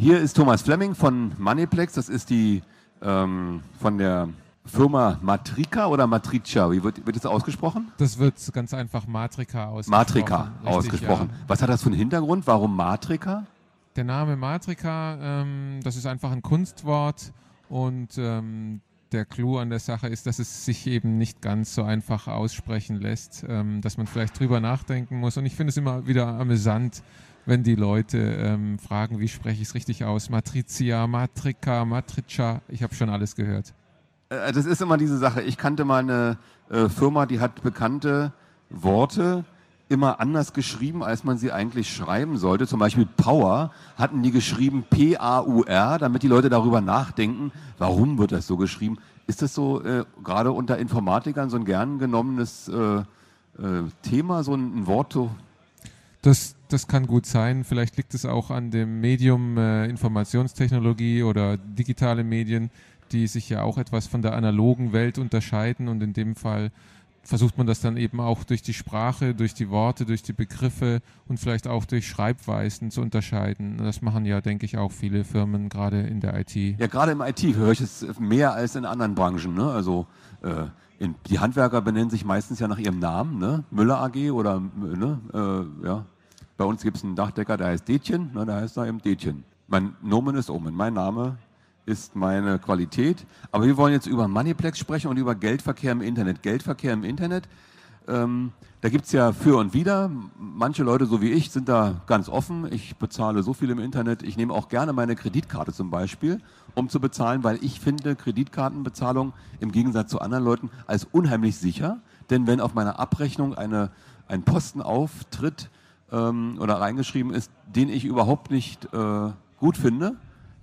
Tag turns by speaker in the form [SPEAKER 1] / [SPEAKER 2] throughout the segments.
[SPEAKER 1] Hier ist Thomas Fleming von Moneyplex. Das ist die ähm, von der Firma Matrika oder Matricia? Wie wird, wird das ausgesprochen?
[SPEAKER 2] Das wird ganz einfach Matrika ausgesprochen.
[SPEAKER 1] Matrika Richtig, ausgesprochen. Ja. Was hat das für einen Hintergrund? Warum Matrika?
[SPEAKER 2] Der Name Matrika, ähm, das ist einfach ein Kunstwort und ähm, der Clou an der Sache ist, dass es sich eben nicht ganz so einfach aussprechen lässt, ähm, dass man vielleicht drüber nachdenken muss. Und ich finde es immer wieder amüsant, wenn die Leute ähm, fragen, wie spreche ich es richtig aus? Matrizia, Matrika, Matricia, ich habe schon alles gehört.
[SPEAKER 1] Äh, das ist immer diese Sache. Ich kannte mal eine äh, Firma, die hat bekannte Worte immer anders geschrieben, als man sie eigentlich schreiben sollte. Zum Beispiel Power hatten die geschrieben P-A-U-R, damit die Leute darüber nachdenken, warum wird das so geschrieben. Ist das so äh, gerade unter Informatikern so ein gern genommenes äh, äh, Thema, so ein, ein Wort, so
[SPEAKER 2] das, das kann gut sein. Vielleicht liegt es auch an dem Medium äh, Informationstechnologie oder digitale Medien, die sich ja auch etwas von der analogen Welt unterscheiden. Und in dem Fall versucht man das dann eben auch durch die Sprache, durch die Worte, durch die Begriffe und vielleicht auch durch Schreibweisen zu unterscheiden. Das machen ja, denke ich, auch viele Firmen gerade in der IT.
[SPEAKER 1] Ja, gerade im IT höre ich es mehr als in anderen Branchen. Ne? Also äh, in, die Handwerker benennen sich meistens ja nach ihrem Namen, ne? Müller AG oder ne? Äh, ja. Bei uns gibt es einen Dachdecker, der heißt Detchen, ne? der heißt da eben Detchen. Mein Nomen ist Omen, mein Name ist meine Qualität. Aber wir wollen jetzt über Moneyplex sprechen und über Geldverkehr im Internet. Geldverkehr im Internet, ähm, da gibt es ja für und wider. Manche Leute, so wie ich, sind da ganz offen. Ich bezahle so viel im Internet. Ich nehme auch gerne meine Kreditkarte zum Beispiel, um zu bezahlen, weil ich finde Kreditkartenbezahlung im Gegensatz zu anderen Leuten als unheimlich sicher. Denn wenn auf meiner Abrechnung eine, ein Posten auftritt ähm, oder reingeschrieben ist, den ich überhaupt nicht äh, gut finde,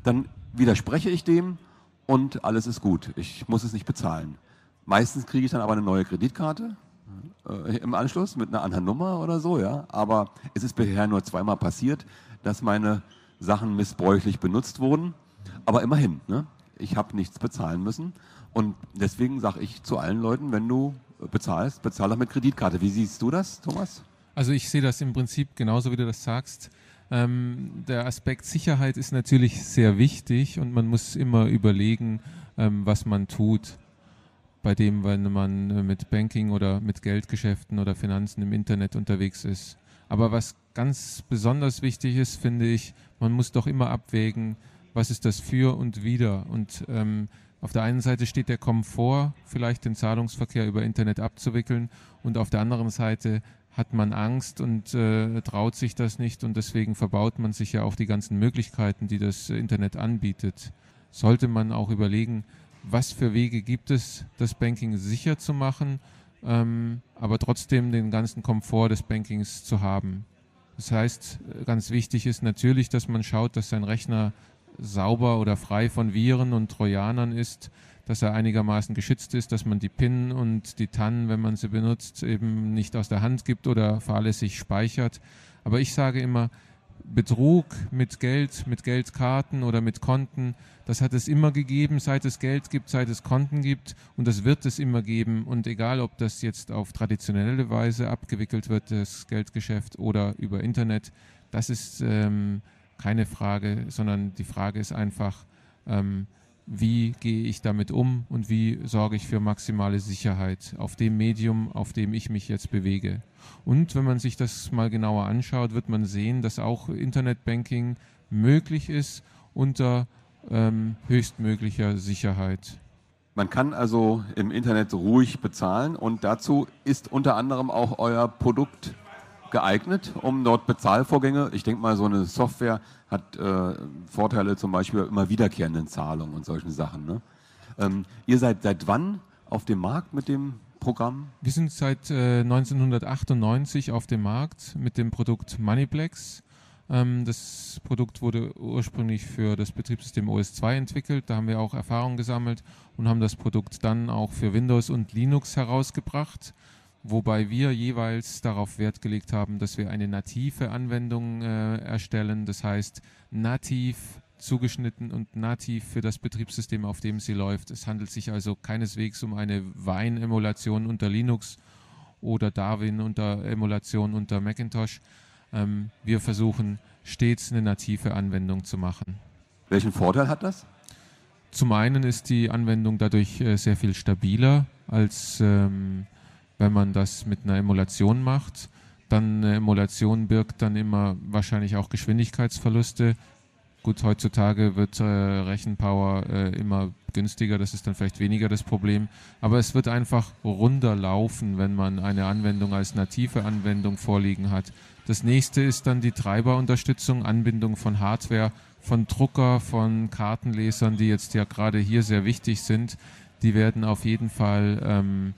[SPEAKER 1] dann widerspreche ich dem und alles ist gut. Ich muss es nicht bezahlen. Meistens kriege ich dann aber eine neue Kreditkarte äh, im Anschluss mit einer anderen Nummer oder so, ja. Aber es ist bisher nur zweimal passiert, dass meine Sachen missbräuchlich benutzt wurden. Aber immerhin, ne? ich habe nichts bezahlen müssen. Und deswegen sage ich zu allen Leuten, wenn du bezahlst, bezahl doch mit Kreditkarte. Wie siehst du das, Thomas?
[SPEAKER 2] Also ich sehe das im Prinzip genauso, wie du das sagst. Ähm, der Aspekt Sicherheit ist natürlich sehr wichtig und man muss immer überlegen, ähm, was man tut bei dem, wenn man äh, mit Banking oder mit Geldgeschäften oder Finanzen im Internet unterwegs ist. Aber was ganz besonders wichtig ist, finde ich, man muss doch immer abwägen, was ist das für und wider. Und ähm, auf der einen Seite steht der Komfort, vielleicht den Zahlungsverkehr über Internet abzuwickeln, und auf der anderen Seite hat man Angst und äh, traut sich das nicht und deswegen verbaut man sich ja auch die ganzen Möglichkeiten, die das Internet anbietet. Sollte man auch überlegen, was für Wege gibt es, das Banking sicher zu machen, ähm, aber trotzdem den ganzen Komfort des Bankings zu haben. Das heißt, ganz wichtig ist natürlich, dass man schaut, dass sein Rechner sauber oder frei von Viren und Trojanern ist, dass er einigermaßen geschützt ist, dass man die PIN und die TAN, wenn man sie benutzt, eben nicht aus der Hand gibt oder fahrlässig speichert. Aber ich sage immer, Betrug mit Geld, mit Geldkarten oder mit Konten, das hat es immer gegeben, seit es Geld gibt, seit es Konten gibt und das wird es immer geben. Und egal, ob das jetzt auf traditionelle Weise abgewickelt wird, das Geldgeschäft oder über Internet, das ist ähm, keine Frage, sondern die Frage ist einfach, ähm, wie gehe ich damit um und wie sorge ich für maximale Sicherheit auf dem Medium, auf dem ich mich jetzt bewege. Und wenn man sich das mal genauer anschaut, wird man sehen, dass auch Internetbanking möglich ist unter ähm, höchstmöglicher Sicherheit.
[SPEAKER 1] Man kann also im Internet ruhig bezahlen und dazu ist unter anderem auch euer Produkt geeignet, um dort Bezahlvorgänge, ich denke mal, so eine Software hat äh, Vorteile zum Beispiel immer wiederkehrenden Zahlungen und solchen Sachen. Ne? Ähm, ihr seid seit wann auf dem Markt mit dem Programm?
[SPEAKER 2] Wir sind seit äh, 1998 auf dem Markt mit dem Produkt Moneyplex. Ähm, das Produkt wurde ursprünglich für das Betriebssystem OS2 entwickelt. Da haben wir auch Erfahrung gesammelt und haben das Produkt dann auch für Windows und Linux herausgebracht wobei wir jeweils darauf Wert gelegt haben, dass wir eine native Anwendung äh, erstellen, das heißt nativ zugeschnitten und nativ für das Betriebssystem, auf dem sie läuft. Es handelt sich also keineswegs um eine Wine-Emulation unter Linux oder Darwin unter Emulation unter Macintosh. Ähm, wir versuchen stets eine native Anwendung zu machen.
[SPEAKER 1] Welchen Vorteil hat das?
[SPEAKER 2] Zum einen ist die Anwendung dadurch äh, sehr viel stabiler, als ähm, wenn man das mit einer Emulation macht. Dann eine Emulation birgt dann immer wahrscheinlich auch Geschwindigkeitsverluste. Gut, heutzutage wird äh, Rechenpower äh, immer günstiger, das ist dann vielleicht weniger das Problem. Aber es wird einfach runder laufen, wenn man eine Anwendung als native Anwendung vorliegen hat. Das nächste ist dann die Treiberunterstützung, Anbindung von Hardware, von Drucker, von Kartenlesern, die jetzt ja gerade hier sehr wichtig sind. Die werden auf jeden Fall ähm,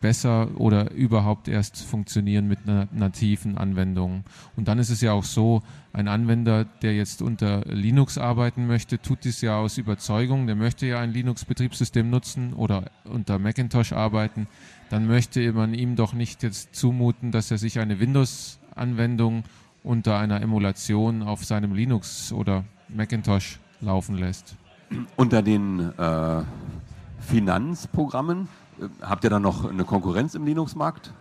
[SPEAKER 2] besser oder überhaupt erst funktionieren mit einer nativen Anwendung. Und dann ist es ja auch so, ein Anwender, der jetzt unter Linux arbeiten möchte, tut dies ja aus Überzeugung, der möchte ja ein Linux-Betriebssystem nutzen oder unter Macintosh arbeiten, dann möchte man ihm doch nicht jetzt zumuten, dass er sich eine Windows-Anwendung unter einer Emulation auf seinem Linux oder Macintosh laufen lässt.
[SPEAKER 1] Unter den äh, Finanzprogrammen habt ihr dann noch eine Konkurrenz im Linux-Markt?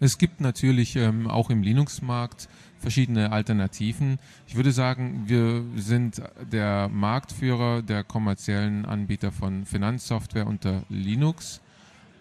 [SPEAKER 2] Es gibt natürlich ähm, auch im Linux-Markt verschiedene Alternativen. Ich würde sagen, wir sind der Marktführer der kommerziellen Anbieter von Finanzsoftware unter Linux.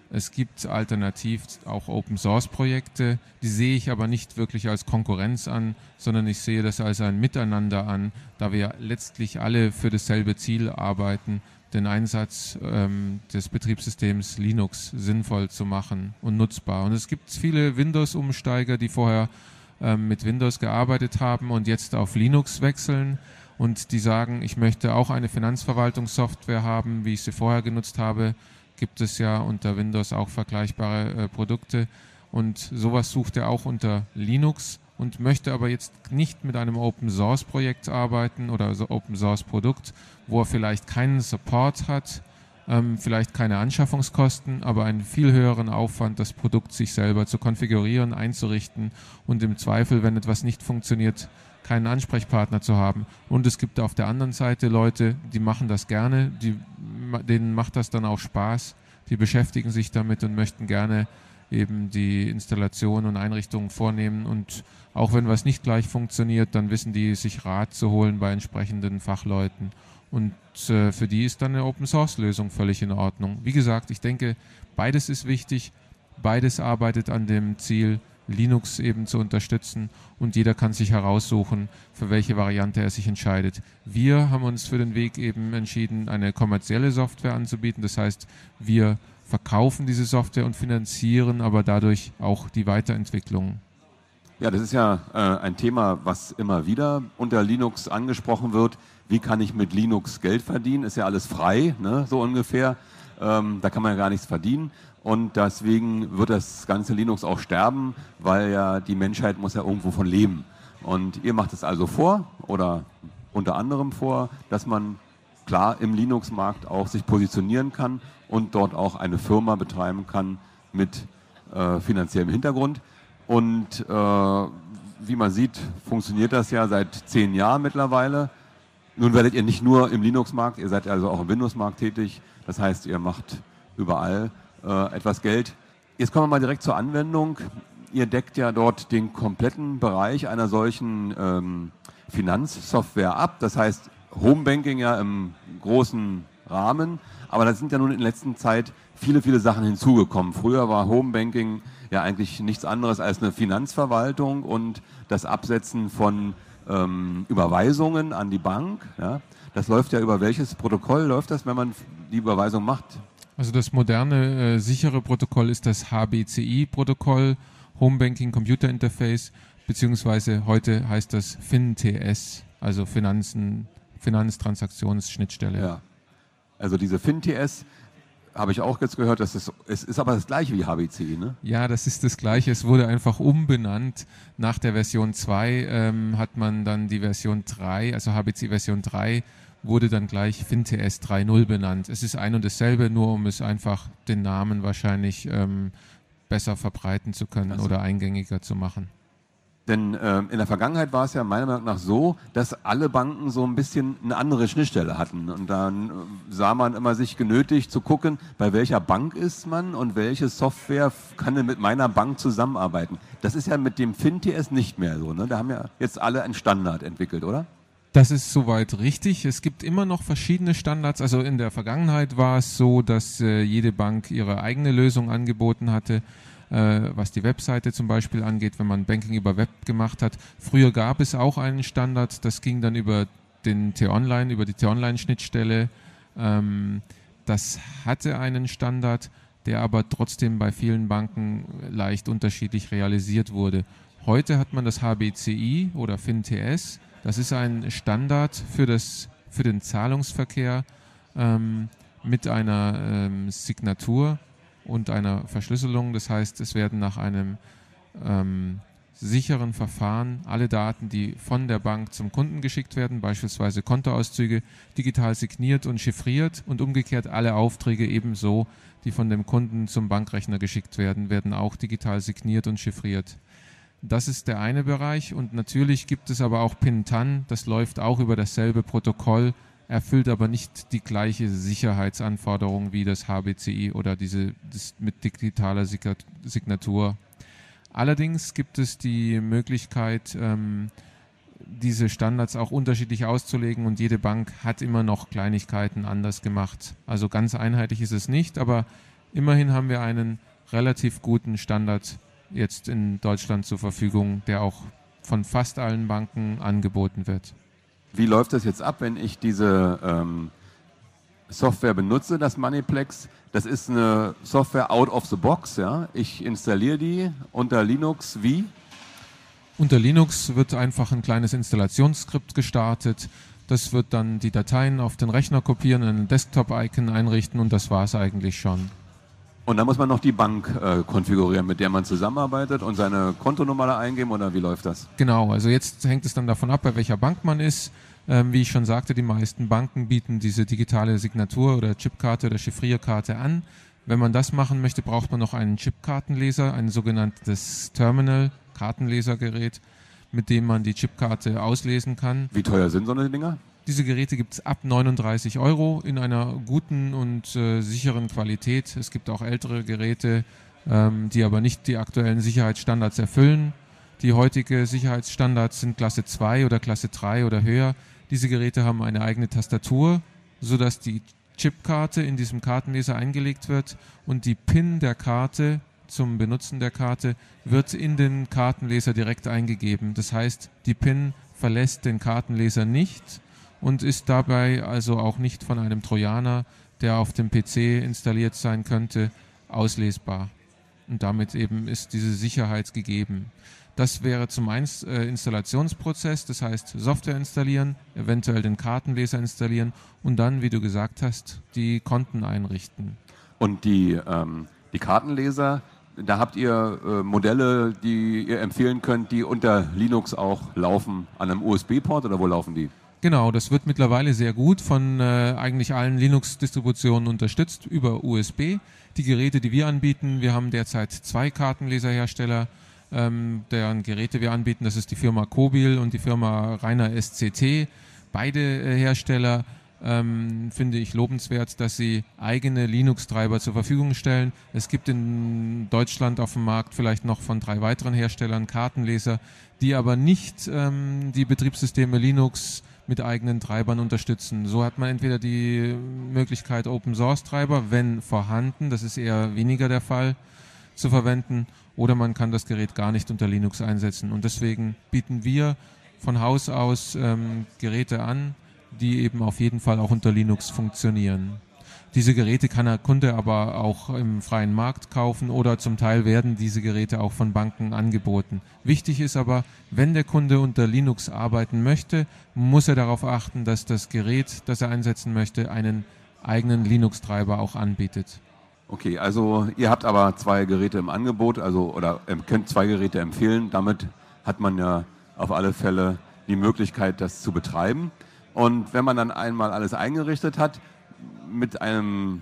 [SPEAKER 2] Es gibt alternativ auch Open Source Projekte, die sehe ich aber nicht wirklich als Konkurrenz an, sondern ich sehe das als ein Miteinander an, da wir letztlich alle für dasselbe Ziel arbeiten, den Einsatz ähm, des Betriebssystems Linux sinnvoll zu machen und nutzbar. Und es gibt viele Windows-Umsteiger, die vorher ähm, mit Windows gearbeitet haben und jetzt auf Linux wechseln und die sagen, ich möchte auch eine Finanzverwaltungssoftware haben, wie ich sie vorher genutzt habe. Gibt es ja unter Windows auch vergleichbare äh, Produkte und sowas sucht er auch unter Linux und möchte aber jetzt nicht mit einem Open Source Projekt arbeiten oder so Open Source Produkt, wo er vielleicht keinen Support hat, ähm, vielleicht keine Anschaffungskosten, aber einen viel höheren Aufwand, das Produkt sich selber zu konfigurieren, einzurichten und im Zweifel, wenn etwas nicht funktioniert, keinen Ansprechpartner zu haben. Und es gibt auf der anderen Seite Leute, die machen das gerne, die, denen macht das dann auch Spaß, die beschäftigen sich damit und möchten gerne eben die Installation und Einrichtungen vornehmen und auch wenn was nicht gleich funktioniert, dann wissen die, sich Rat zu holen bei entsprechenden Fachleuten. Und äh, für die ist dann eine Open-Source-Lösung völlig in Ordnung. Wie gesagt, ich denke, beides ist wichtig. Beides arbeitet an dem Ziel, Linux eben zu unterstützen und jeder kann sich heraussuchen, für welche Variante er sich entscheidet. Wir haben uns für den Weg eben entschieden, eine kommerzielle Software anzubieten. Das heißt, wir verkaufen diese Software und finanzieren aber dadurch auch die Weiterentwicklung.
[SPEAKER 1] Ja, das ist ja äh, ein Thema, was immer wieder unter Linux angesprochen wird wie kann ich mit Linux Geld verdienen? Ist ja alles frei, ne? so ungefähr. Ähm, da kann man ja gar nichts verdienen. Und deswegen wird das ganze Linux auch sterben, weil ja die Menschheit muss ja irgendwo von leben. Und ihr macht es also vor oder unter anderem vor, dass man klar im Linux-Markt auch sich positionieren kann und dort auch eine Firma betreiben kann mit äh, finanziellem Hintergrund. Und äh, wie man sieht, funktioniert das ja seit zehn Jahren mittlerweile. Nun werdet ihr nicht nur im Linux-Markt, ihr seid also auch im Windows-Markt tätig. Das heißt, ihr macht überall äh, etwas Geld. Jetzt kommen wir mal direkt zur Anwendung. Ihr deckt ja dort den kompletten Bereich einer solchen ähm, Finanzsoftware ab. Das heißt, Homebanking ja im großen Rahmen. Aber da sind ja nun in letzter Zeit viele, viele Sachen hinzugekommen. Früher war Homebanking ja eigentlich nichts anderes als eine Finanzverwaltung und das Absetzen von ähm, Überweisungen an die Bank. Ja? Das läuft ja über welches Protokoll läuft das, wenn man die Überweisung macht?
[SPEAKER 2] Also das moderne, äh, sichere Protokoll ist das HBCI-Protokoll, Home Banking Computer Interface, beziehungsweise heute heißt das FinTS, also Finanzen, Finanztransaktionsschnittstelle.
[SPEAKER 1] Ja. Also diese FinTS, habe ich auch jetzt gehört, dass es, es ist aber das gleiche wie HBC, ne?
[SPEAKER 2] Ja, das ist das gleiche. Es wurde einfach umbenannt. Nach der Version 2 ähm, hat man dann die Version 3, also HBC Version 3, wurde dann gleich FinTS 3.0 benannt. Es ist ein und dasselbe, nur um es einfach den Namen wahrscheinlich ähm, besser verbreiten zu können also. oder eingängiger zu machen.
[SPEAKER 1] Denn äh, in der Vergangenheit war es ja meiner Meinung nach so, dass alle Banken so ein bisschen eine andere Schnittstelle hatten. Und dann äh, sah man immer sich genötigt zu gucken, bei welcher Bank ist man und welche Software kann denn mit meiner Bank zusammenarbeiten. Das ist ja mit dem FinTS nicht mehr so. Ne? Da haben ja jetzt alle einen Standard entwickelt, oder?
[SPEAKER 2] Das ist soweit richtig. Es gibt immer noch verschiedene Standards. Also in der Vergangenheit war es so, dass äh, jede Bank ihre eigene Lösung angeboten hatte was die Webseite zum Beispiel angeht, wenn man Banking über Web gemacht hat. Früher gab es auch einen Standard, das ging dann über den T-Online, über die T-Online-Schnittstelle. Ähm, das hatte einen Standard, der aber trotzdem bei vielen Banken leicht unterschiedlich realisiert wurde. Heute hat man das HBCI oder FinTS. Das ist ein Standard für, das, für den Zahlungsverkehr ähm, mit einer ähm, Signatur und einer Verschlüsselung. Das heißt, es werden nach einem ähm, sicheren Verfahren alle Daten, die von der Bank zum Kunden geschickt werden, beispielsweise Kontoauszüge, digital signiert und chiffriert und umgekehrt alle Aufträge ebenso, die von dem Kunden zum Bankrechner geschickt werden, werden auch digital signiert und chiffriert. Das ist der eine Bereich und natürlich gibt es aber auch PIN-TAN, das läuft auch über dasselbe Protokoll, erfüllt aber nicht die gleiche Sicherheitsanforderung wie das HBCI oder diese mit digitaler Signatur. Allerdings gibt es die Möglichkeit, ähm, diese Standards auch unterschiedlich auszulegen und jede Bank hat immer noch Kleinigkeiten anders gemacht. Also ganz einheitlich ist es nicht, aber immerhin haben wir einen relativ guten Standard jetzt in Deutschland zur Verfügung, der auch von fast allen Banken angeboten wird.
[SPEAKER 1] Wie läuft das jetzt ab, wenn ich diese ähm, Software benutze, das Moneyplex? Das ist eine Software out of the box. Ja? Ich installiere die unter Linux wie?
[SPEAKER 2] Unter Linux wird einfach ein kleines Installationsskript gestartet. Das wird dann die Dateien auf den Rechner kopieren, ein Desktop-Icon einrichten und das war es eigentlich schon.
[SPEAKER 1] Und dann muss man noch die Bank äh, konfigurieren, mit der man zusammenarbeitet und seine Kontonummer da eingeben oder wie läuft das?
[SPEAKER 2] Genau, also jetzt hängt es dann davon ab, bei welcher Bank man ist. Ähm, wie ich schon sagte, die meisten Banken bieten diese digitale Signatur oder Chipkarte oder Chiffrierkarte an. Wenn man das machen möchte, braucht man noch einen Chipkartenleser, ein sogenanntes Terminal, Kartenlesergerät, mit dem man die Chipkarte auslesen kann.
[SPEAKER 1] Wie teuer sind so eine Dinger?
[SPEAKER 2] Diese Geräte gibt es ab 39 Euro in einer guten und äh, sicheren Qualität. Es gibt auch ältere Geräte, ähm, die aber nicht die aktuellen Sicherheitsstandards erfüllen. Die heutige Sicherheitsstandards sind Klasse 2 oder Klasse 3 oder höher. Diese Geräte haben eine eigene Tastatur, sodass die Chipkarte in diesem Kartenleser eingelegt wird und die PIN der Karte zum Benutzen der Karte wird in den Kartenleser direkt eingegeben. Das heißt, die PIN verlässt den Kartenleser nicht und ist dabei also auch nicht von einem Trojaner, der auf dem PC installiert sein könnte, auslesbar. Und damit eben ist diese Sicherheit gegeben. Das wäre zum einen äh, Installationsprozess, das heißt Software installieren, eventuell den Kartenleser installieren und dann, wie du gesagt hast, die Konten einrichten.
[SPEAKER 1] Und die, ähm, die Kartenleser, da habt ihr äh, Modelle, die ihr empfehlen könnt, die unter Linux auch laufen, an einem USB-Port oder wo laufen die?
[SPEAKER 2] Genau, das wird mittlerweile sehr gut von äh, eigentlich allen Linux-Distributionen unterstützt über USB. Die Geräte, die wir anbieten, wir haben derzeit zwei Kartenleserhersteller, ähm, deren Geräte wir anbieten. Das ist die Firma Kobil und die Firma Rainer SCT. Beide äh, Hersteller ähm, finde ich lobenswert, dass sie eigene Linux-Treiber zur Verfügung stellen. Es gibt in Deutschland auf dem Markt vielleicht noch von drei weiteren Herstellern Kartenleser, die aber nicht ähm, die Betriebssysteme Linux mit eigenen Treibern unterstützen. So hat man entweder die Möglichkeit, Open Source Treiber, wenn vorhanden, das ist eher weniger der Fall, zu verwenden, oder man kann das Gerät gar nicht unter Linux einsetzen. Und deswegen bieten wir von Haus aus ähm, Geräte an, die eben auf jeden Fall auch unter Linux funktionieren. Diese Geräte kann der Kunde aber auch im freien Markt kaufen oder zum Teil werden diese Geräte auch von Banken angeboten. Wichtig ist aber, wenn der Kunde unter Linux arbeiten möchte, muss er darauf achten, dass das Gerät, das er einsetzen möchte, einen eigenen Linux-Treiber auch anbietet.
[SPEAKER 1] Okay, also ihr habt aber zwei Geräte im Angebot, also oder könnt zwei Geräte empfehlen. Damit hat man ja auf alle Fälle die Möglichkeit, das zu betreiben. Und wenn man dann einmal alles eingerichtet hat, mit einem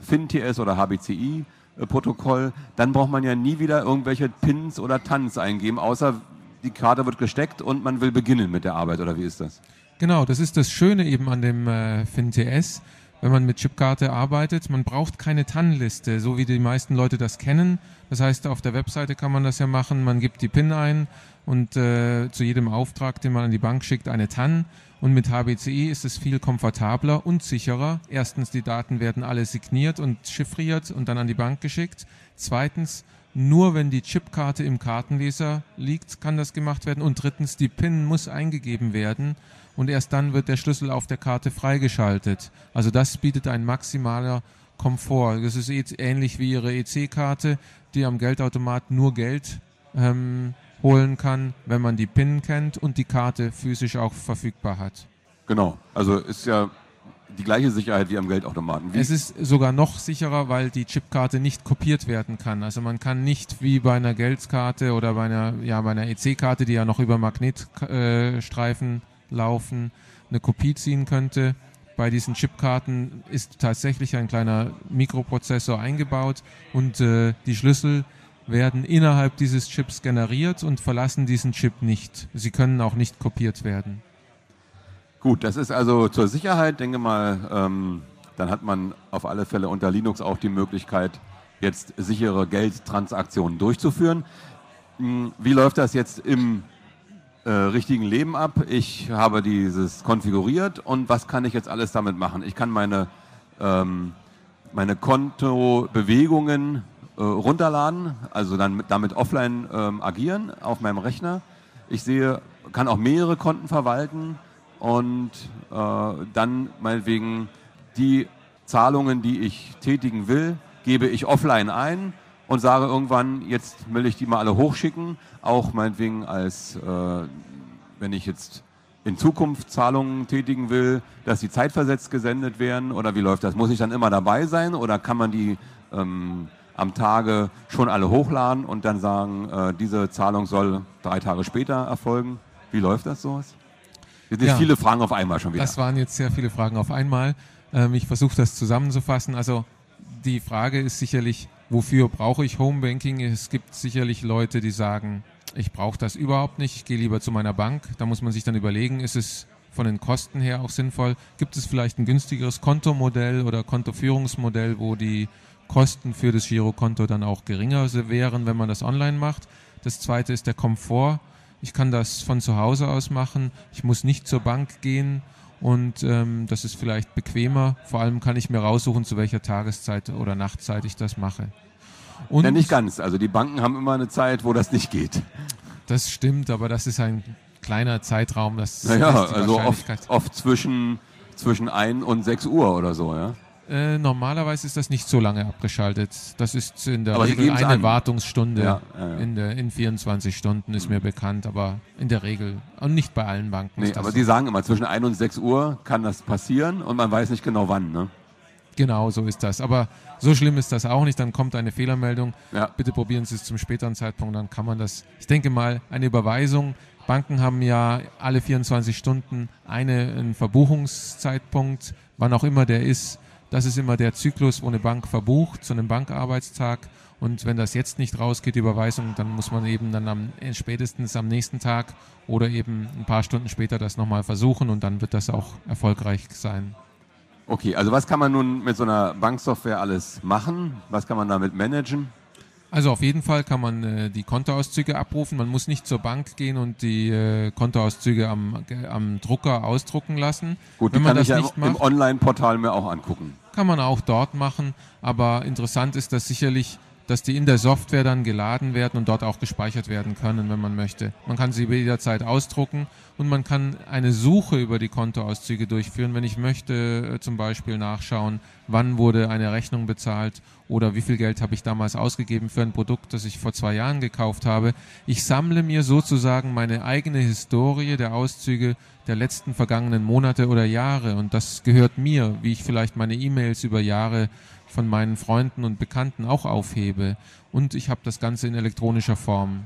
[SPEAKER 1] FinTS oder HBCI-Protokoll, dann braucht man ja nie wieder irgendwelche Pins oder TANs eingeben, außer die Karte wird gesteckt und man will beginnen mit der Arbeit, oder wie ist das?
[SPEAKER 2] Genau, das ist das Schöne eben an dem äh, FinTS, wenn man mit Chipkarte arbeitet. Man braucht keine TAN-Liste, so wie die meisten Leute das kennen. Das heißt, auf der Webseite kann man das ja machen. Man gibt die PIN ein und äh, zu jedem Auftrag, den man an die Bank schickt, eine TAN. Und mit HBCI ist es viel komfortabler und sicherer. Erstens, die Daten werden alle signiert und chiffriert und dann an die Bank geschickt. Zweitens, nur wenn die Chipkarte im Kartenleser liegt, kann das gemacht werden. Und drittens, die PIN muss eingegeben werden und erst dann wird der Schlüssel auf der Karte freigeschaltet. Also das bietet ein maximaler Komfort. Das ist ähnlich wie Ihre EC-Karte, die am Geldautomat nur Geld ähm, holen kann, wenn man die PIN kennt und die Karte physisch auch verfügbar hat.
[SPEAKER 1] Genau, also ist ja die gleiche Sicherheit wie am Geldautomaten. Wie
[SPEAKER 2] es ist sogar noch sicherer, weil die Chipkarte nicht kopiert werden kann. Also man kann nicht wie bei einer Geldkarte oder bei einer, ja, bei einer EC-Karte, die ja noch über Magnetstreifen äh, laufen, eine Kopie ziehen könnte. Bei diesen Chipkarten ist tatsächlich ein kleiner Mikroprozessor eingebaut und äh, die Schlüssel werden innerhalb dieses Chips generiert und verlassen diesen Chip nicht. Sie können auch nicht kopiert werden.
[SPEAKER 1] Gut, das ist also zur Sicherheit, denke mal, ähm, dann hat man auf alle Fälle unter Linux auch die Möglichkeit, jetzt sichere Geldtransaktionen durchzuführen. Hm, wie läuft das jetzt im äh, richtigen Leben ab? Ich habe dieses konfiguriert und was kann ich jetzt alles damit machen? Ich kann meine, ähm, meine Kontobewegungen äh, runterladen, also dann mit, damit offline ähm, agieren auf meinem Rechner. Ich sehe, kann auch mehrere Konten verwalten und äh, dann meinetwegen die Zahlungen, die ich tätigen will, gebe ich offline ein und sage irgendwann, jetzt will ich die mal alle hochschicken, auch meinetwegen als, äh, wenn ich jetzt in Zukunft Zahlungen tätigen will, dass die zeitversetzt gesendet werden oder wie läuft das? Muss ich dann immer dabei sein oder kann man die ähm, am Tage schon alle hochladen und dann sagen, äh, diese Zahlung soll drei Tage später erfolgen? Wie läuft das sowas? Das sind ja, viele Fragen auf einmal schon wieder.
[SPEAKER 2] Das waren jetzt sehr viele Fragen auf einmal. Ähm, ich versuche das zusammenzufassen. Also die Frage ist sicherlich, wofür brauche ich Homebanking? Es gibt sicherlich Leute, die sagen, ich brauche das überhaupt nicht, ich gehe lieber zu meiner Bank. Da muss man sich dann überlegen, ist es von den Kosten her auch sinnvoll? Gibt es vielleicht ein günstigeres Kontomodell oder Kontoführungsmodell, wo die Kosten für das Girokonto dann auch geringer wären, wenn man das online macht. Das zweite ist der Komfort. Ich kann das von zu Hause aus machen. Ich muss nicht zur Bank gehen und ähm, das ist vielleicht bequemer. Vor allem kann ich mir raussuchen, zu welcher Tageszeit oder Nachtzeit ich das mache.
[SPEAKER 1] Und ja, nicht ganz. Also die Banken haben immer eine Zeit, wo das nicht geht.
[SPEAKER 2] Das stimmt, aber das ist ein kleiner Zeitraum. Das
[SPEAKER 1] naja, also oft, oft zwischen, zwischen 1 und 6 Uhr oder so, ja.
[SPEAKER 2] Äh, normalerweise ist das nicht so lange abgeschaltet. Das ist in der aber Regel eine an. Wartungsstunde. Ja, ja, ja. In, der, in 24 Stunden ist mhm. mir bekannt, aber in der Regel und nicht bei allen Banken.
[SPEAKER 1] Nee, aber so. die sagen immer, zwischen 1 und 6 Uhr kann das passieren und man weiß nicht genau wann. Ne?
[SPEAKER 2] Genau, so ist das. Aber so schlimm ist das auch nicht. Dann kommt eine Fehlermeldung. Bitte probieren Sie es zum späteren Zeitpunkt. Dann kann man das. Ich denke mal, eine Überweisung. Banken haben ja alle 24 Stunden einen Verbuchungszeitpunkt, wann auch immer der ist das ist immer der Zyklus, wo eine Bank verbucht zu einem Bankarbeitstag. Und wenn das jetzt nicht rausgeht, die Überweisung, dann muss man eben dann am, äh, spätestens am nächsten Tag oder eben ein paar Stunden später das nochmal versuchen und dann wird das auch erfolgreich sein.
[SPEAKER 1] Okay, also was kann man nun mit so einer Banksoftware alles machen? Was kann man damit managen?
[SPEAKER 2] Also auf jeden Fall kann man äh, die Kontoauszüge abrufen. Man muss nicht zur Bank gehen und die äh, Kontoauszüge am, am Drucker ausdrucken lassen.
[SPEAKER 1] Gut, Wenn die man kann das ich ja nicht im Online-Portal mir auch angucken.
[SPEAKER 2] Kann man auch dort machen, aber interessant ist, dass sicherlich dass die in der Software dann geladen werden und dort auch gespeichert werden können, wenn man möchte. Man kann sie jederzeit ausdrucken und man kann eine Suche über die Kontoauszüge durchführen, wenn ich möchte äh, zum Beispiel nachschauen, wann wurde eine Rechnung bezahlt oder wie viel Geld habe ich damals ausgegeben für ein Produkt, das ich vor zwei Jahren gekauft habe. Ich sammle mir sozusagen meine eigene Historie der Auszüge der letzten vergangenen Monate oder Jahre und das gehört mir, wie ich vielleicht meine E-Mails über Jahre von meinen Freunden und Bekannten auch aufhebe. Und ich habe das Ganze in elektronischer Form.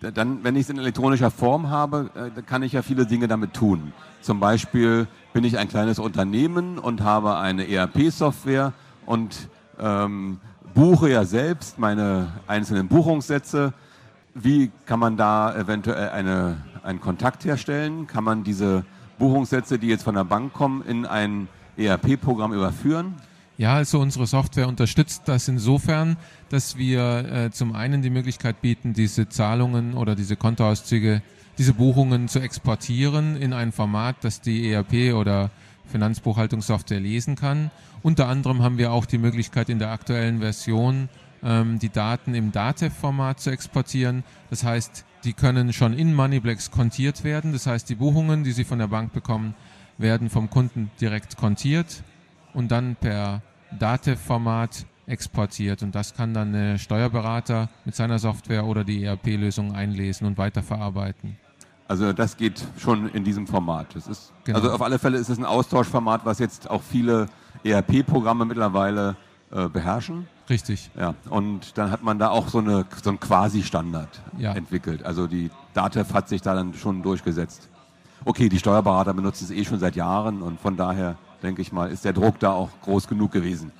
[SPEAKER 1] Dann, wenn ich es in elektronischer Form habe, äh, kann ich ja viele Dinge damit tun. Zum Beispiel bin ich ein kleines Unternehmen und habe eine ERP-Software und ähm, buche ja selbst meine einzelnen Buchungssätze. wie kann man da eventuell eine, einen Kontakt herstellen? Kann man diese Buchungssätze, die jetzt von der Bank kommen, in ein ERP-Programm überführen?
[SPEAKER 2] Ja, also unsere Software unterstützt das insofern, dass wir äh, zum einen die Möglichkeit bieten, diese Zahlungen oder diese Kontoauszüge, diese Buchungen zu exportieren in ein Format, das die ERP oder Finanzbuchhaltungssoftware lesen kann. Unter anderem haben wir auch die Möglichkeit in der aktuellen Version ähm, die Daten im DATEV-Format zu exportieren. Das heißt, die können schon in Moneyblacks kontiert werden. Das heißt, die Buchungen, die Sie von der Bank bekommen, werden vom Kunden direkt kontiert und dann per DATEV-Format exportiert. Und das kann dann der Steuerberater mit seiner Software oder die ERP-Lösung einlesen und weiterverarbeiten.
[SPEAKER 1] Also das geht schon in diesem Format. Ist, genau. Also auf alle Fälle ist es ein Austauschformat, was jetzt auch viele ERP-Programme mittlerweile äh, beherrschen.
[SPEAKER 2] Richtig.
[SPEAKER 1] Ja, und dann hat man da auch so, eine, so einen Quasi-Standard ja. entwickelt. Also die DATEV hat sich da dann schon durchgesetzt. Okay, die Steuerberater benutzen es eh schon seit Jahren und von daher denke ich mal, ist der Druck da auch groß genug gewesen.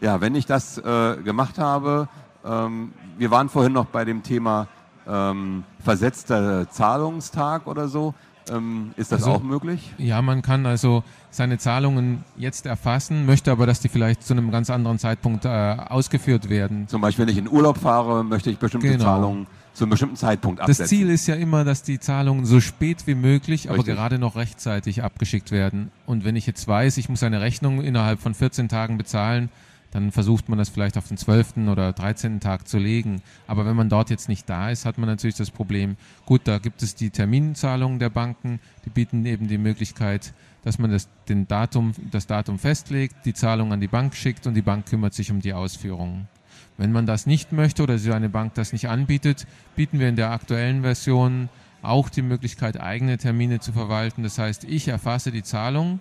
[SPEAKER 1] Ja, wenn ich das äh, gemacht habe, ähm, wir waren vorhin noch bei dem Thema ähm, versetzter Zahlungstag oder so. Ähm, ist das also, auch möglich?
[SPEAKER 2] Ja, man kann also seine Zahlungen jetzt erfassen, möchte aber, dass die vielleicht zu einem ganz anderen Zeitpunkt äh, ausgeführt werden.
[SPEAKER 1] Zum Beispiel, wenn ich in Urlaub fahre, möchte ich bestimmte genau. Zahlungen zu einem bestimmten Zeitpunkt
[SPEAKER 2] absetzen. Das Ziel ist ja immer, dass die Zahlungen so spät wie möglich, aber gerade noch rechtzeitig abgeschickt werden. Und wenn ich jetzt weiß, ich muss eine Rechnung innerhalb von 14 Tagen bezahlen, dann versucht man das vielleicht auf den 12. oder 13. Tag zu legen. Aber wenn man dort jetzt nicht da ist, hat man natürlich das Problem, gut, da gibt es die Terminzahlungen der Banken, die bieten eben die Möglichkeit, dass man das, den Datum, das Datum festlegt, die Zahlung an die Bank schickt und die Bank kümmert sich um die Ausführungen. Wenn man das nicht möchte oder so eine Bank das nicht anbietet, bieten wir in der aktuellen Version auch die Möglichkeit, eigene Termine zu verwalten. Das heißt, ich erfasse die Zahlung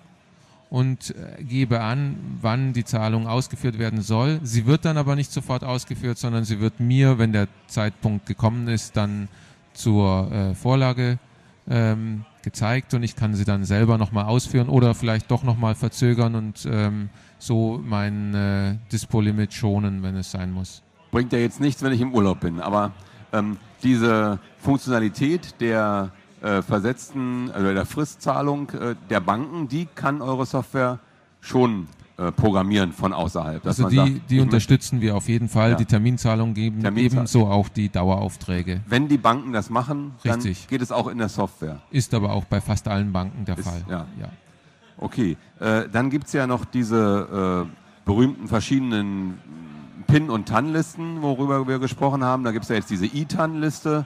[SPEAKER 2] und äh, gebe an, wann die Zahlung ausgeführt werden soll. Sie wird dann aber nicht sofort ausgeführt, sondern sie wird mir, wenn der Zeitpunkt gekommen ist, dann zur äh, Vorlage ähm, gezeigt und ich kann sie dann selber nochmal ausführen oder vielleicht doch nochmal verzögern und ähm, so mein äh, Dispo-Limit schonen, wenn es sein muss.
[SPEAKER 1] Bringt ja jetzt nichts, wenn ich im Urlaub bin, aber ähm, diese Funktionalität der äh, versetzten, also der Fristzahlung äh, der Banken, die kann eure Software schon äh, programmieren von außerhalb.
[SPEAKER 2] Also die, sagt, die unterstützen wir auf jeden Fall, ja. die Terminzahlung geben, Terminzahl ebenso auch die Daueraufträge.
[SPEAKER 1] Wenn die Banken das machen, Richtig. dann geht es auch in der Software.
[SPEAKER 2] Ist aber auch bei fast allen Banken der Ist, Fall.
[SPEAKER 1] Ja. ja. Okay, äh, dann gibt es ja noch diese äh, berühmten verschiedenen PIN- und TAN-Listen, worüber wir gesprochen haben. Da gibt es ja jetzt diese ITAN-Liste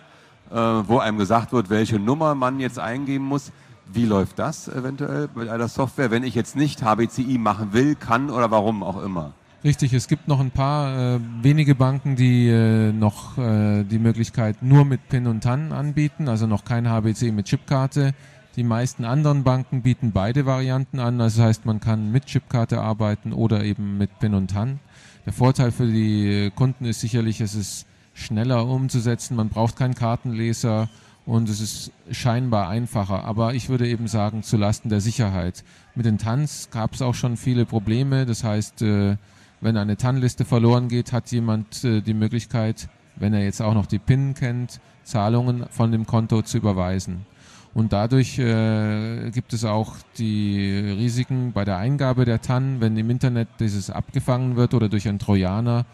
[SPEAKER 1] äh, wo einem gesagt wird, welche Nummer man jetzt eingeben muss. Wie läuft das eventuell mit einer Software, wenn ich jetzt nicht HBCI machen will, kann oder warum auch immer?
[SPEAKER 2] Richtig, es gibt noch ein paar äh, wenige Banken, die äh, noch äh, die Möglichkeit nur mit PIN und TAN anbieten, also noch kein HBCI mit Chipkarte. Die meisten anderen Banken bieten beide Varianten an, das heißt, man kann mit Chipkarte arbeiten oder eben mit PIN und TAN. Der Vorteil für die Kunden ist sicherlich, es ist schneller umzusetzen. Man braucht keinen Kartenleser und es ist scheinbar einfacher. Aber ich würde eben sagen, zu Lasten der Sicherheit. Mit den Tanz gab es auch schon viele Probleme. Das heißt, äh, wenn eine TAN-Liste verloren geht, hat jemand äh, die Möglichkeit, wenn er jetzt auch noch die PIN kennt, Zahlungen von dem Konto zu überweisen. Und dadurch äh, gibt es auch die Risiken bei der Eingabe der TAN, wenn im Internet dieses abgefangen wird oder durch einen Trojaner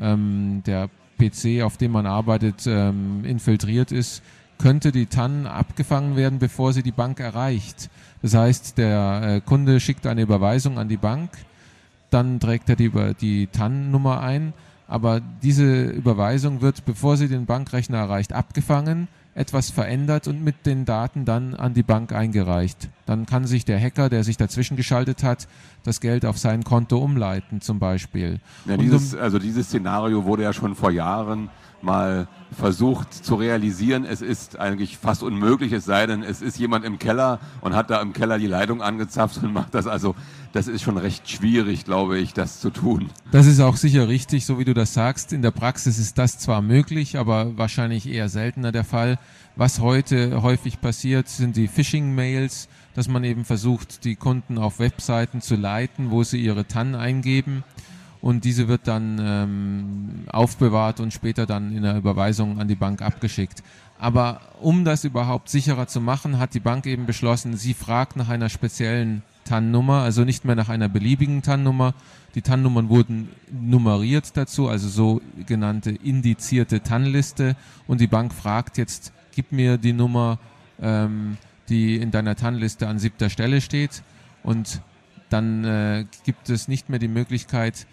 [SPEAKER 2] ähm, der PC, auf dem man arbeitet, ähm, infiltriert ist, könnte die TAN abgefangen werden, bevor sie die Bank erreicht. Das heißt, der äh, Kunde schickt eine Überweisung an die Bank, dann trägt er die, die TAN-Nummer ein, aber diese Überweisung wird, bevor sie den Bankrechner erreicht, abgefangen etwas verändert und mit den Daten dann an die Bank eingereicht. Dann kann sich der Hacker, der sich dazwischen geschaltet hat, das Geld auf sein Konto umleiten zum Beispiel.
[SPEAKER 1] Ja, dieses, also dieses Szenario wurde ja schon vor Jahren mal versucht zu realisieren. Es ist eigentlich fast unmöglich, es sei denn, es ist jemand im Keller und hat da im Keller die Leitung angezapft und macht das. Also das ist schon recht schwierig, glaube ich, das zu tun.
[SPEAKER 2] Das ist auch sicher richtig, so wie du das sagst. In der Praxis ist das zwar möglich, aber wahrscheinlich eher seltener der Fall. Was heute häufig passiert, sind die Phishing-Mails, dass man eben versucht, die Kunden auf Webseiten zu leiten, wo sie ihre TAN eingeben und diese wird dann ähm, aufbewahrt und später dann in der Überweisung an die Bank abgeschickt. Aber um das überhaupt sicherer zu machen, hat die Bank eben beschlossen, sie fragt nach einer speziellen TAN-Nummer, also nicht mehr nach einer beliebigen TAN-Nummer. Die TAN-Nummern wurden nummeriert dazu, also so genannte indizierte TAN-Liste. Und die Bank fragt jetzt, gib mir die Nummer, ähm, die in deiner TAN-Liste an siebter Stelle steht. Und dann äh, gibt es nicht mehr die Möglichkeit,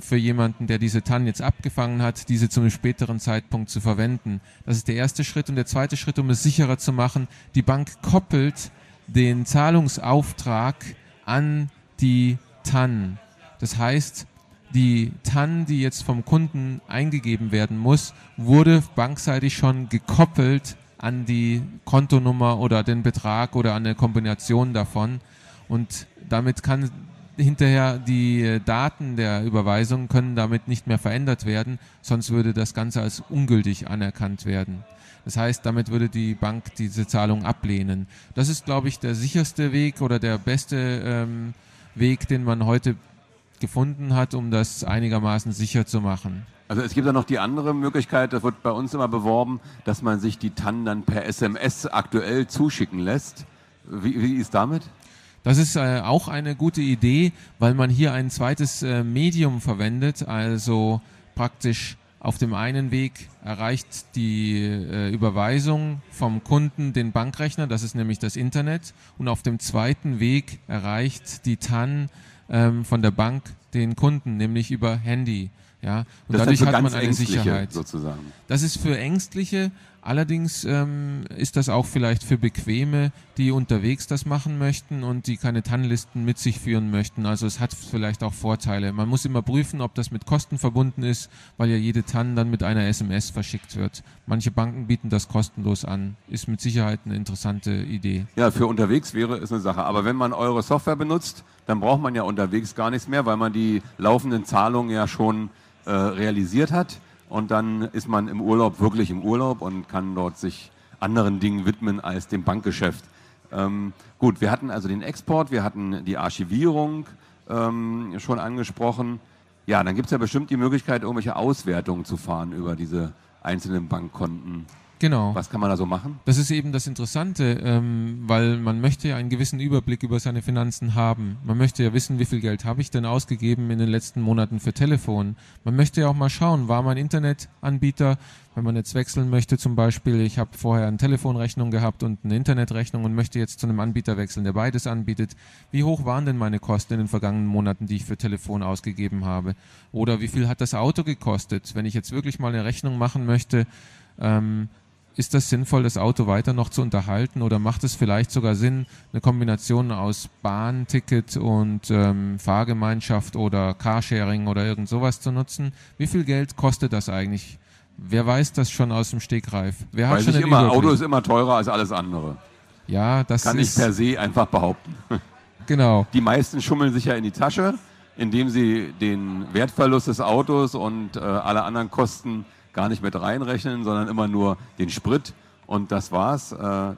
[SPEAKER 2] für jemanden, der diese TAN jetzt abgefangen hat, diese zu einem späteren Zeitpunkt zu verwenden. Das ist der erste Schritt. Und der zweite Schritt, um es sicherer zu machen, die Bank koppelt den Zahlungsauftrag an die TAN. Das heißt, die TAN, die jetzt vom Kunden eingegeben werden muss, wurde bankseitig schon gekoppelt an die Kontonummer oder den Betrag oder an eine Kombination davon. Und damit kann hinterher die Daten der Überweisung können damit nicht mehr verändert werden, sonst würde das Ganze als ungültig anerkannt werden. Das heißt, damit würde die Bank diese Zahlung ablehnen. Das ist, glaube ich, der sicherste Weg oder der beste ähm, Weg, den man heute gefunden hat, um das einigermaßen sicher zu machen.
[SPEAKER 1] Also es gibt ja noch die andere Möglichkeit, das wird bei uns immer beworben, dass man sich die TAN dann per SMS aktuell zuschicken lässt. Wie, wie ist damit?
[SPEAKER 2] Das ist äh, auch eine gute Idee, weil man hier ein zweites äh, Medium verwendet, also praktisch auf dem einen Weg erreicht die äh, Überweisung vom Kunden den Bankrechner, das ist nämlich das Internet. Und auf dem zweiten Weg erreicht die TAN ähm, von der Bank den Kunden, nämlich über Handy. Ja, und
[SPEAKER 1] das
[SPEAKER 2] dadurch
[SPEAKER 1] hat
[SPEAKER 2] man eine Sicherheit.
[SPEAKER 1] Sozusagen.
[SPEAKER 2] Das ist für Ängstliche, Allerdings ähm, ist das auch vielleicht für Bequeme, die unterwegs das machen möchten und die keine TAN-Listen mit sich führen möchten. Also es hat vielleicht auch Vorteile. Man muss immer prüfen, ob das mit Kosten verbunden ist, weil ja jede TAN dann mit einer SMS verschickt wird. Manche Banken bieten das kostenlos an. Ist mit Sicherheit eine interessante Idee.
[SPEAKER 1] Ja, für unterwegs wäre es eine Sache. Aber wenn man eure Software benutzt, dann braucht man ja unterwegs gar nichts mehr, weil man die laufenden Zahlungen ja schon äh, realisiert hat und dann ist man im Urlaub wirklich im Urlaub und kann dort sich anderen Dingen widmen als dem Bankgeschäft. Ähm, gut, wir hatten also den Export, wir hatten die Archivierung ähm, schon angesprochen. Ja, dann gibt es ja bestimmt die Möglichkeit, irgendwelche Auswertungen zu fahren über diese einzelnen Bankkonten.
[SPEAKER 2] Genau.
[SPEAKER 1] Was kann man da so machen?
[SPEAKER 2] Das ist eben das Interessante, ähm, weil man möchte ja einen gewissen Überblick über seine Finanzen haben. Man möchte ja wissen, wie viel Geld habe ich denn ausgegeben in den letzten Monaten für Telefon. Man möchte ja auch mal schauen, war mein Internetanbieter, wenn man jetzt wechseln möchte zum Beispiel, ich habe vorher eine Telefonrechnung gehabt und eine Internetrechnung und möchte jetzt zu einem Anbieter wechseln, der beides anbietet. Wie hoch waren denn meine Kosten in den vergangenen Monaten, die ich für Telefon ausgegeben habe? Oder wie viel hat das Auto gekostet? Wenn ich jetzt wirklich mal eine Rechnung machen möchte, ähm, ist das sinnvoll, das Auto weiter noch zu unterhalten oder macht es vielleicht sogar Sinn, eine Kombination aus Bahnticket und ähm, Fahrgemeinschaft oder Carsharing oder irgend sowas zu nutzen? Wie viel Geld kostet das eigentlich? Wer weiß das schon aus dem Stegreif? Wer
[SPEAKER 1] hat
[SPEAKER 2] schon
[SPEAKER 1] ich immer, Auto ist immer teurer als alles andere.
[SPEAKER 2] Ja, das
[SPEAKER 1] kann ich per se einfach behaupten.
[SPEAKER 2] Genau.
[SPEAKER 1] Die meisten schummeln sich ja in die Tasche, indem sie den Wertverlust des Autos und äh, alle anderen Kosten gar nicht mit reinrechnen, sondern immer nur den Sprit und das war's. Äh, da,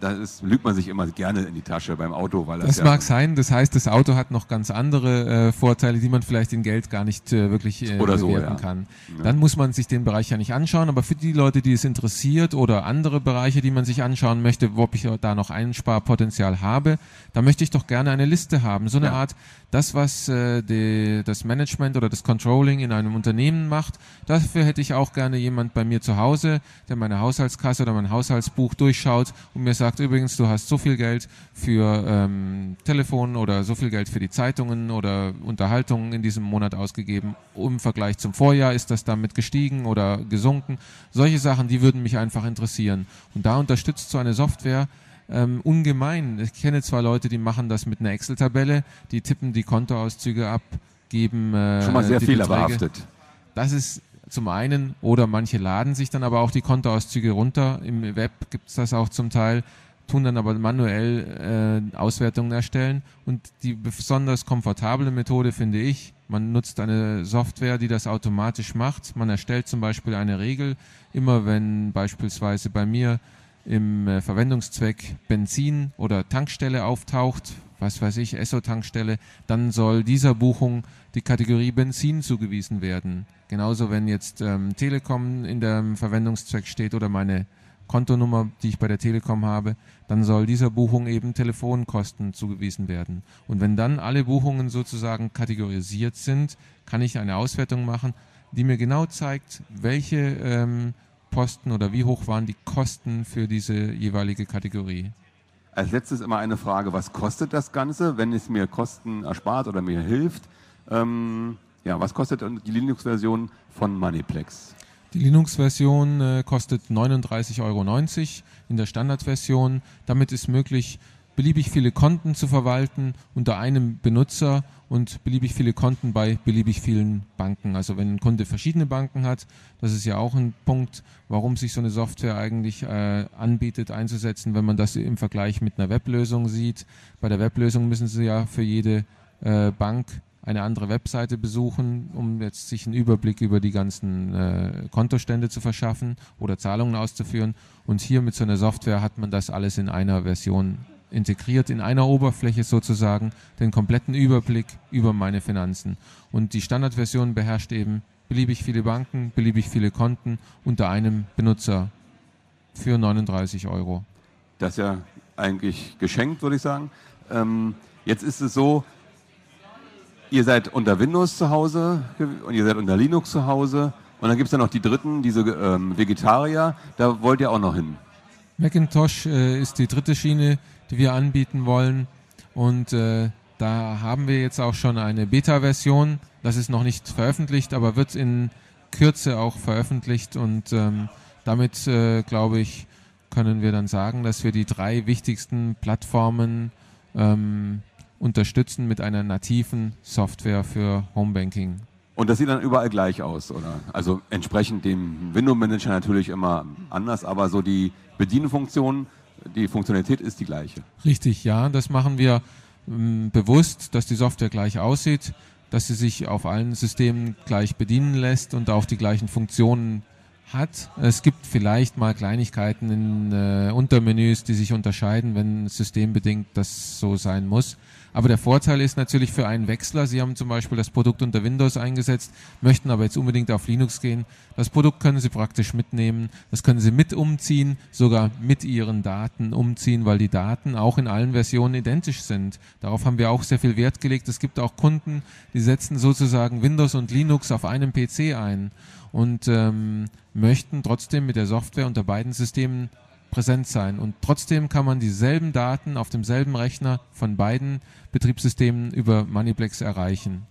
[SPEAKER 1] da ist, lügt man sich immer gerne in die Tasche beim Auto, weil
[SPEAKER 2] das, das ja mag sein. Das heißt, das Auto hat noch ganz andere äh, Vorteile, die man vielleicht in Geld gar nicht äh, wirklich äh, oder bewerten so, ja. kann. Ja. Dann muss man sich den Bereich ja nicht anschauen. Aber für die Leute, die es interessiert oder andere Bereiche, die man sich anschauen möchte, ob ich da noch Einsparpotenzial habe, da möchte ich doch gerne eine Liste haben. So eine. Art, das, was äh, die, das Management oder das Controlling in einem Unternehmen macht. Dafür hätte ich auch gerne jemand bei mir zu Hause, der meine Haushaltskasse oder mein Haushaltsbuch durchschaut und mir sagt, übrigens, du hast so viel Geld für ähm, Telefon oder so viel Geld für die Zeitungen oder Unterhaltungen in diesem Monat ausgegeben. Im Vergleich zum Vorjahr ist das damit gestiegen oder gesunken. Solche Sachen, die würden mich einfach interessieren. Und da unterstützt so eine Software ähm, ungemein. Ich kenne zwar Leute, die machen das mit einer Excel-Tabelle, die tippen die Kontoauszüge ab, geben äh,
[SPEAKER 1] schon mal sehr fehlerbehaftet.
[SPEAKER 2] Das ist zum einen, oder manche laden sich dann aber auch die Kontoauszüge runter. Im Web gibt es das auch zum Teil, tun dann aber manuell äh, Auswertungen erstellen. Und die besonders komfortable Methode finde ich, man nutzt eine Software, die das automatisch macht. Man erstellt zum Beispiel eine Regel, immer wenn beispielsweise bei mir im äh, Verwendungszweck Benzin oder Tankstelle auftaucht, was weiß ich, Esso-Tankstelle, dann soll dieser Buchung die Kategorie Benzin zugewiesen werden. Genauso, wenn jetzt ähm, Telekom in dem Verwendungszweck steht oder meine Kontonummer, die ich bei der Telekom habe, dann soll dieser Buchung eben Telefonkosten zugewiesen werden. Und wenn dann alle Buchungen sozusagen kategorisiert sind, kann ich eine Auswertung machen, die mir genau zeigt, welche ähm, Posten oder wie hoch waren die Kosten für diese jeweilige Kategorie.
[SPEAKER 1] Als letztes immer eine Frage, was kostet das Ganze, wenn es mir Kosten erspart oder mir hilft? Ähm, ja, was kostet die Linux-Version von Moneyplex?
[SPEAKER 2] Die Linux-Version äh, kostet 39,90 Euro in der Standardversion. Damit ist möglich, beliebig viele Konten zu verwalten unter einem Benutzer und beliebig viele Konten bei beliebig vielen Banken. Also wenn ein Kunde verschiedene Banken hat, das ist ja auch ein Punkt, warum sich so eine Software eigentlich äh, anbietet einzusetzen, wenn man das im Vergleich mit einer Weblösung sieht. Bei der Weblösung müssen Sie ja für jede äh, Bank eine andere Webseite besuchen, um jetzt sich einen Überblick über die ganzen äh, Kontostände zu verschaffen oder Zahlungen auszuführen. Und hier mit so einer Software hat man das alles in einer Version integriert in einer Oberfläche sozusagen den kompletten Überblick über meine Finanzen. Und die Standardversion beherrscht eben beliebig viele Banken, beliebig viele Konten unter einem Benutzer für 39 Euro.
[SPEAKER 1] Das ist ja eigentlich geschenkt, würde ich sagen. Ähm, jetzt ist es so, ihr seid unter Windows zu Hause und ihr seid unter Linux zu Hause. Und dann gibt es ja noch die dritten, diese ähm, Vegetarier. Da wollt ihr auch noch hin.
[SPEAKER 2] Macintosh äh, ist die dritte Schiene, die wir anbieten wollen. Und äh, da haben wir jetzt auch schon eine Beta-Version. Das ist noch nicht veröffentlicht, aber wird in Kürze auch veröffentlicht. Und ähm, damit, äh, glaube ich, können wir dann sagen, dass wir die drei wichtigsten Plattformen ähm, unterstützen mit einer nativen Software für Homebanking.
[SPEAKER 1] Und das sieht dann überall gleich aus, oder? Also entsprechend dem Window Manager natürlich immer anders, aber so die Bedienfunktionen die Funktionalität ist die gleiche.
[SPEAKER 2] Richtig, ja. Das machen wir ähm, bewusst, dass die Software gleich aussieht, dass sie sich auf allen Systemen gleich bedienen lässt und auch die gleichen Funktionen hat. Es gibt vielleicht mal Kleinigkeiten in äh, Untermenüs, die sich unterscheiden, wenn systembedingt das so sein muss. Aber der Vorteil ist natürlich für einen Wechsler, Sie haben zum Beispiel das Produkt unter Windows eingesetzt, möchten aber jetzt unbedingt auf Linux gehen. Das Produkt können Sie praktisch mitnehmen. Das können Sie mit umziehen, sogar mit Ihren Daten umziehen, weil die Daten auch in allen Versionen identisch sind. Darauf haben wir auch sehr viel Wert gelegt. Es gibt auch Kunden, die setzen sozusagen Windows und Linux auf einem PC ein und ähm, möchten trotzdem mit der Software unter beiden Systemen präsent sein. Und trotzdem kann man dieselben Daten auf demselben Rechner von beiden Betriebssystemen über Moneyplex erreichen.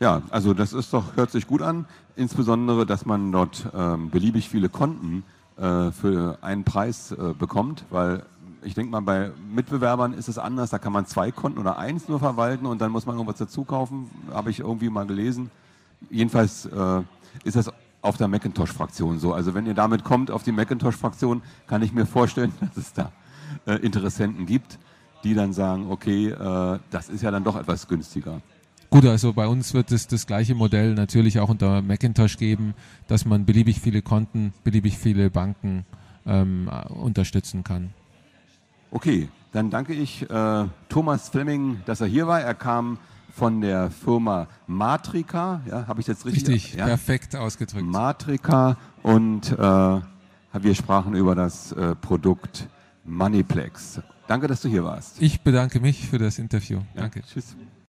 [SPEAKER 1] Ja, also das ist doch, hört sich gut an. Insbesondere, dass man dort ähm, beliebig viele Konten äh, für einen Preis äh, bekommt, weil ich denke mal, bei Mitbewerbern ist es anders. Da kann man zwei Konten oder eins nur verwalten und dann muss man irgendwas dazu kaufen. Habe ich irgendwie mal gelesen. Jedenfalls äh, ist das auf der Macintosh-Fraktion so. Also wenn ihr damit kommt auf die Macintosh-Fraktion, kann ich mir vorstellen, dass es da äh, Interessenten gibt, die dann sagen, okay, äh, das ist ja dann doch etwas günstiger.
[SPEAKER 2] Gut, also bei uns wird es das gleiche Modell natürlich auch unter Macintosh geben, dass man beliebig viele Konten, beliebig viele Banken ähm, unterstützen kann.
[SPEAKER 1] Okay, dann danke ich äh, Thomas Fleming, dass er hier war. Er kam von der Firma Matrika. Ja, habe ich jetzt richtig?
[SPEAKER 2] Richtig,
[SPEAKER 1] ja?
[SPEAKER 2] perfekt ausgedrückt.
[SPEAKER 1] Matrika und äh, wir sprachen über das äh, Produkt Moneyplex. Danke, dass du hier warst.
[SPEAKER 2] Ich bedanke mich für das Interview.
[SPEAKER 1] Ja,
[SPEAKER 2] Danke.
[SPEAKER 1] Tschüss.